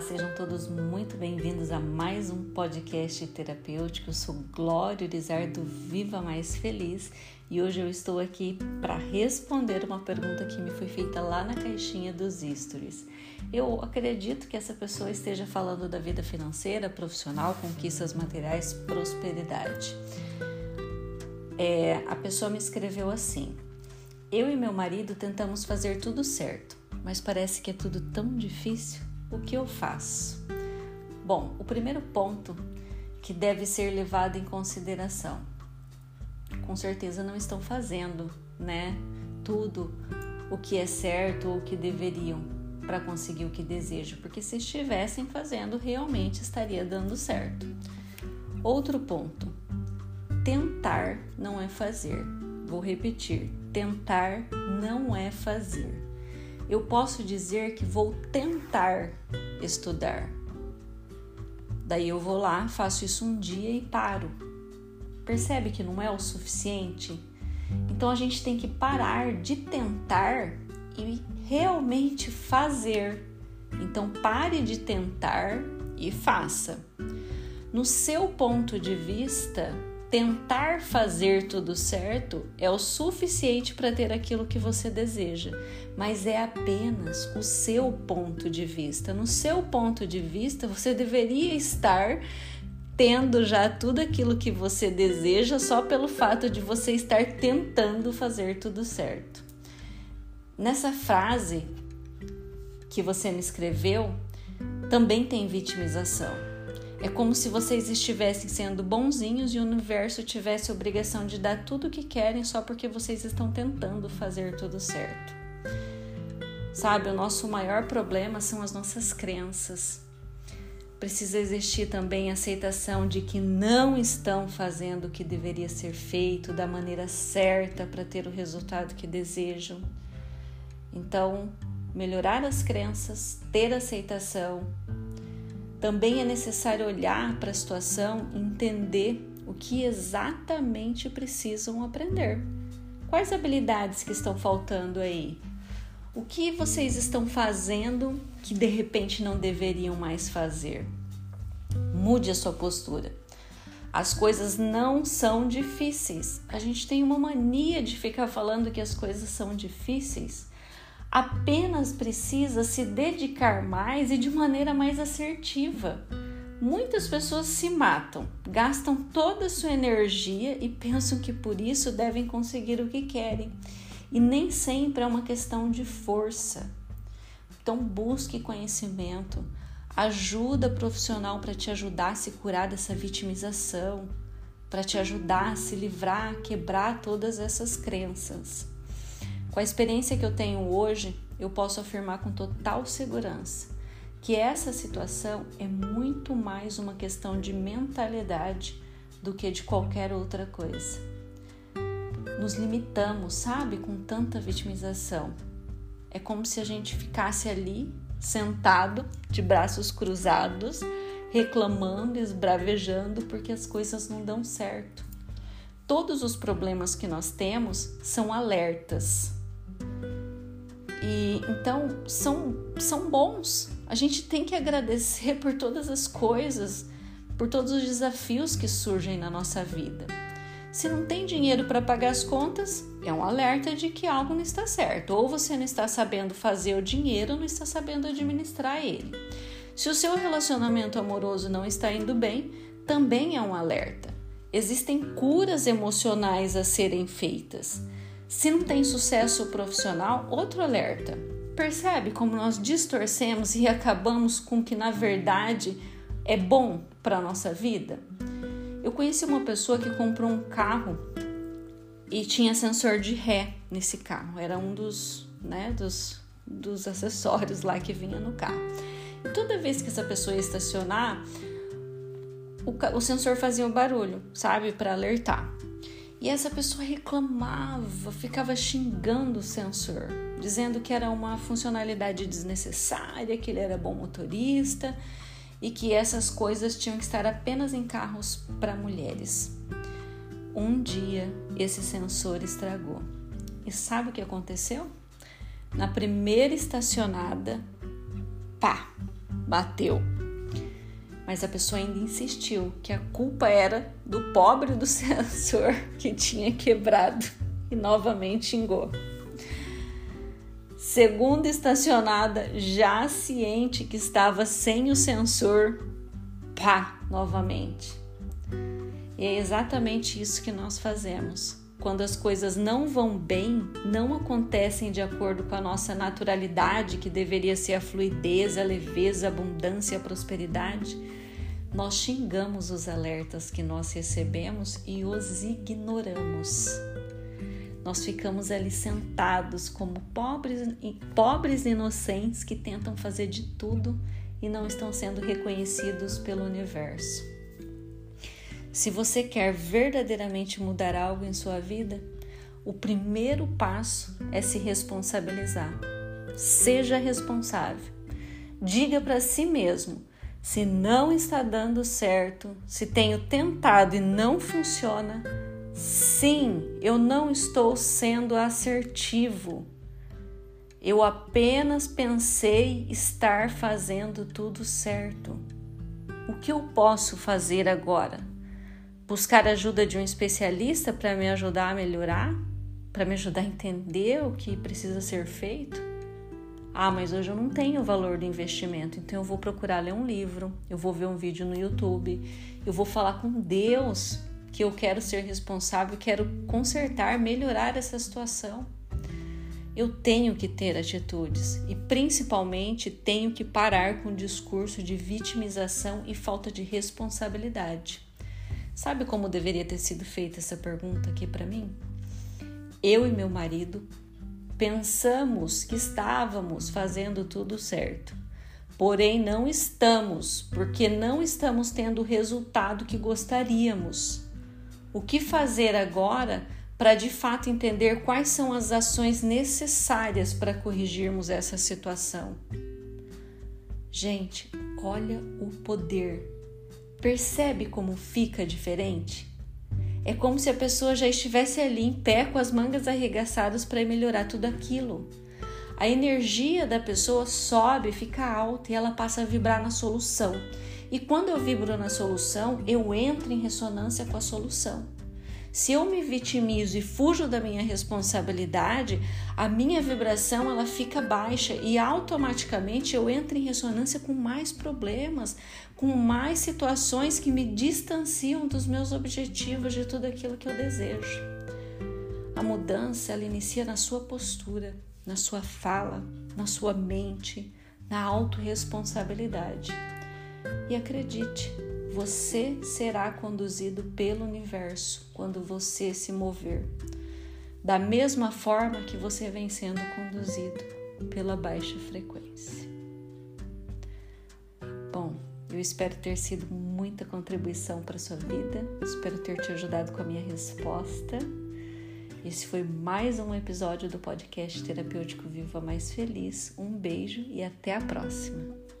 Olá, sejam todos muito bem-vindos a mais um podcast terapêutico. Eu sou Glória Urizar do Viva Mais Feliz e hoje eu estou aqui para responder uma pergunta que me foi feita lá na caixinha dos stories. Eu acredito que essa pessoa esteja falando da vida financeira, profissional, conquistas materiais, prosperidade. É, a pessoa me escreveu assim: Eu e meu marido tentamos fazer tudo certo, mas parece que é tudo tão difícil o que eu faço? Bom, o primeiro ponto que deve ser levado em consideração, com certeza não estão fazendo, né? Tudo o que é certo ou o que deveriam para conseguir o que desejam, porque se estivessem fazendo, realmente estaria dando certo. Outro ponto: tentar não é fazer. Vou repetir: tentar não é fazer eu posso dizer que vou tentar estudar. Daí eu vou lá, faço isso um dia e paro. Percebe que não é o suficiente? Então a gente tem que parar de tentar e realmente fazer. Então pare de tentar e faça. No seu ponto de vista, tentar fazer tudo certo é o suficiente para ter aquilo que você deseja, mas é apenas o seu ponto de vista. No seu ponto de vista, você deveria estar tendo já tudo aquilo que você deseja só pelo fato de você estar tentando fazer tudo certo. Nessa frase que você me escreveu, também tem vitimização. É como se vocês estivessem sendo bonzinhos e o universo tivesse a obrigação de dar tudo o que querem só porque vocês estão tentando fazer tudo certo. Sabe, o nosso maior problema são as nossas crenças. Precisa existir também a aceitação de que não estão fazendo o que deveria ser feito da maneira certa para ter o resultado que desejam. Então, melhorar as crenças, ter aceitação, também é necessário olhar para a situação e entender o que exatamente precisam aprender. Quais habilidades que estão faltando aí? O que vocês estão fazendo que de repente não deveriam mais fazer? Mude a sua postura. As coisas não são difíceis. A gente tem uma mania de ficar falando que as coisas são difíceis apenas precisa se dedicar mais e de maneira mais assertiva. Muitas pessoas se matam, gastam toda a sua energia e pensam que por isso devem conseguir o que querem. E nem sempre é uma questão de força. Então, busque conhecimento, ajuda profissional para te ajudar a se curar dessa vitimização, para te ajudar a se livrar, a quebrar todas essas crenças. Com a experiência que eu tenho hoje, eu posso afirmar com total segurança que essa situação é muito mais uma questão de mentalidade do que de qualquer outra coisa. Nos limitamos, sabe, com tanta vitimização. É como se a gente ficasse ali, sentado, de braços cruzados, reclamando, esbravejando porque as coisas não dão certo. Todos os problemas que nós temos são alertas e então são, são bons. A gente tem que agradecer por todas as coisas, por todos os desafios que surgem na nossa vida. Se não tem dinheiro para pagar as contas, é um alerta de que algo não está certo. Ou você não está sabendo fazer o dinheiro, não está sabendo administrar ele. Se o seu relacionamento amoroso não está indo bem, também é um alerta. Existem curas emocionais a serem feitas. Se não tem sucesso profissional, outro alerta. Percebe como nós distorcemos e acabamos com o que na verdade é bom para a nossa vida? Eu conheci uma pessoa que comprou um carro e tinha sensor de ré nesse carro. Era um dos, né, dos, dos acessórios lá que vinha no carro. E toda vez que essa pessoa ia estacionar, o, o sensor fazia um barulho, sabe, para alertar. E essa pessoa reclamava, ficava xingando o sensor, dizendo que era uma funcionalidade desnecessária, que ele era bom motorista e que essas coisas tinham que estar apenas em carros para mulheres. Um dia esse sensor estragou. E sabe o que aconteceu? Na primeira estacionada, pá, bateu. Mas a pessoa ainda insistiu que a culpa era do pobre do sensor que tinha quebrado e novamente xingou. Segunda estacionada, já ciente que estava sem o sensor, pá, novamente. E é exatamente isso que nós fazemos. Quando as coisas não vão bem, não acontecem de acordo com a nossa naturalidade, que deveria ser a fluidez, a leveza, a abundância, a prosperidade, nós xingamos os alertas que nós recebemos e os ignoramos. Nós ficamos ali sentados como pobres, pobres inocentes que tentam fazer de tudo e não estão sendo reconhecidos pelo universo. Se você quer verdadeiramente mudar algo em sua vida, o primeiro passo é se responsabilizar. Seja responsável. Diga para si mesmo: se não está dando certo, se tenho tentado e não funciona, sim, eu não estou sendo assertivo. Eu apenas pensei estar fazendo tudo certo. O que eu posso fazer agora? buscar a ajuda de um especialista para me ajudar a melhorar, para me ajudar a entender o que precisa ser feito. Ah, mas hoje eu não tenho o valor do investimento, então eu vou procurar ler um livro, eu vou ver um vídeo no YouTube, eu vou falar com Deus que eu quero ser responsável, quero consertar, melhorar essa situação. Eu tenho que ter atitudes e principalmente tenho que parar com o discurso de vitimização e falta de responsabilidade. Sabe como deveria ter sido feita essa pergunta aqui para mim? Eu e meu marido pensamos que estávamos fazendo tudo certo, porém não estamos, porque não estamos tendo o resultado que gostaríamos. O que fazer agora para de fato entender quais são as ações necessárias para corrigirmos essa situação? Gente, olha o poder Percebe como fica diferente? É como se a pessoa já estivesse ali em pé com as mangas arregaçadas para melhorar tudo aquilo. A energia da pessoa sobe, fica alta e ela passa a vibrar na solução. E quando eu vibro na solução, eu entro em ressonância com a solução. Se eu me vitimizo e fujo da minha responsabilidade, a minha vibração ela fica baixa e automaticamente eu entro em ressonância com mais problemas, com mais situações que me distanciam dos meus objetivos, de tudo aquilo que eu desejo. A mudança ela inicia na sua postura, na sua fala, na sua mente, na autorresponsabilidade. E acredite, você será conduzido pelo universo quando você se mover, da mesma forma que você vem sendo conduzido pela baixa frequência. Bom, eu espero ter sido muita contribuição para sua vida, espero ter te ajudado com a minha resposta. Esse foi mais um episódio do podcast Terapêutico Viva Mais Feliz. Um beijo e até a próxima!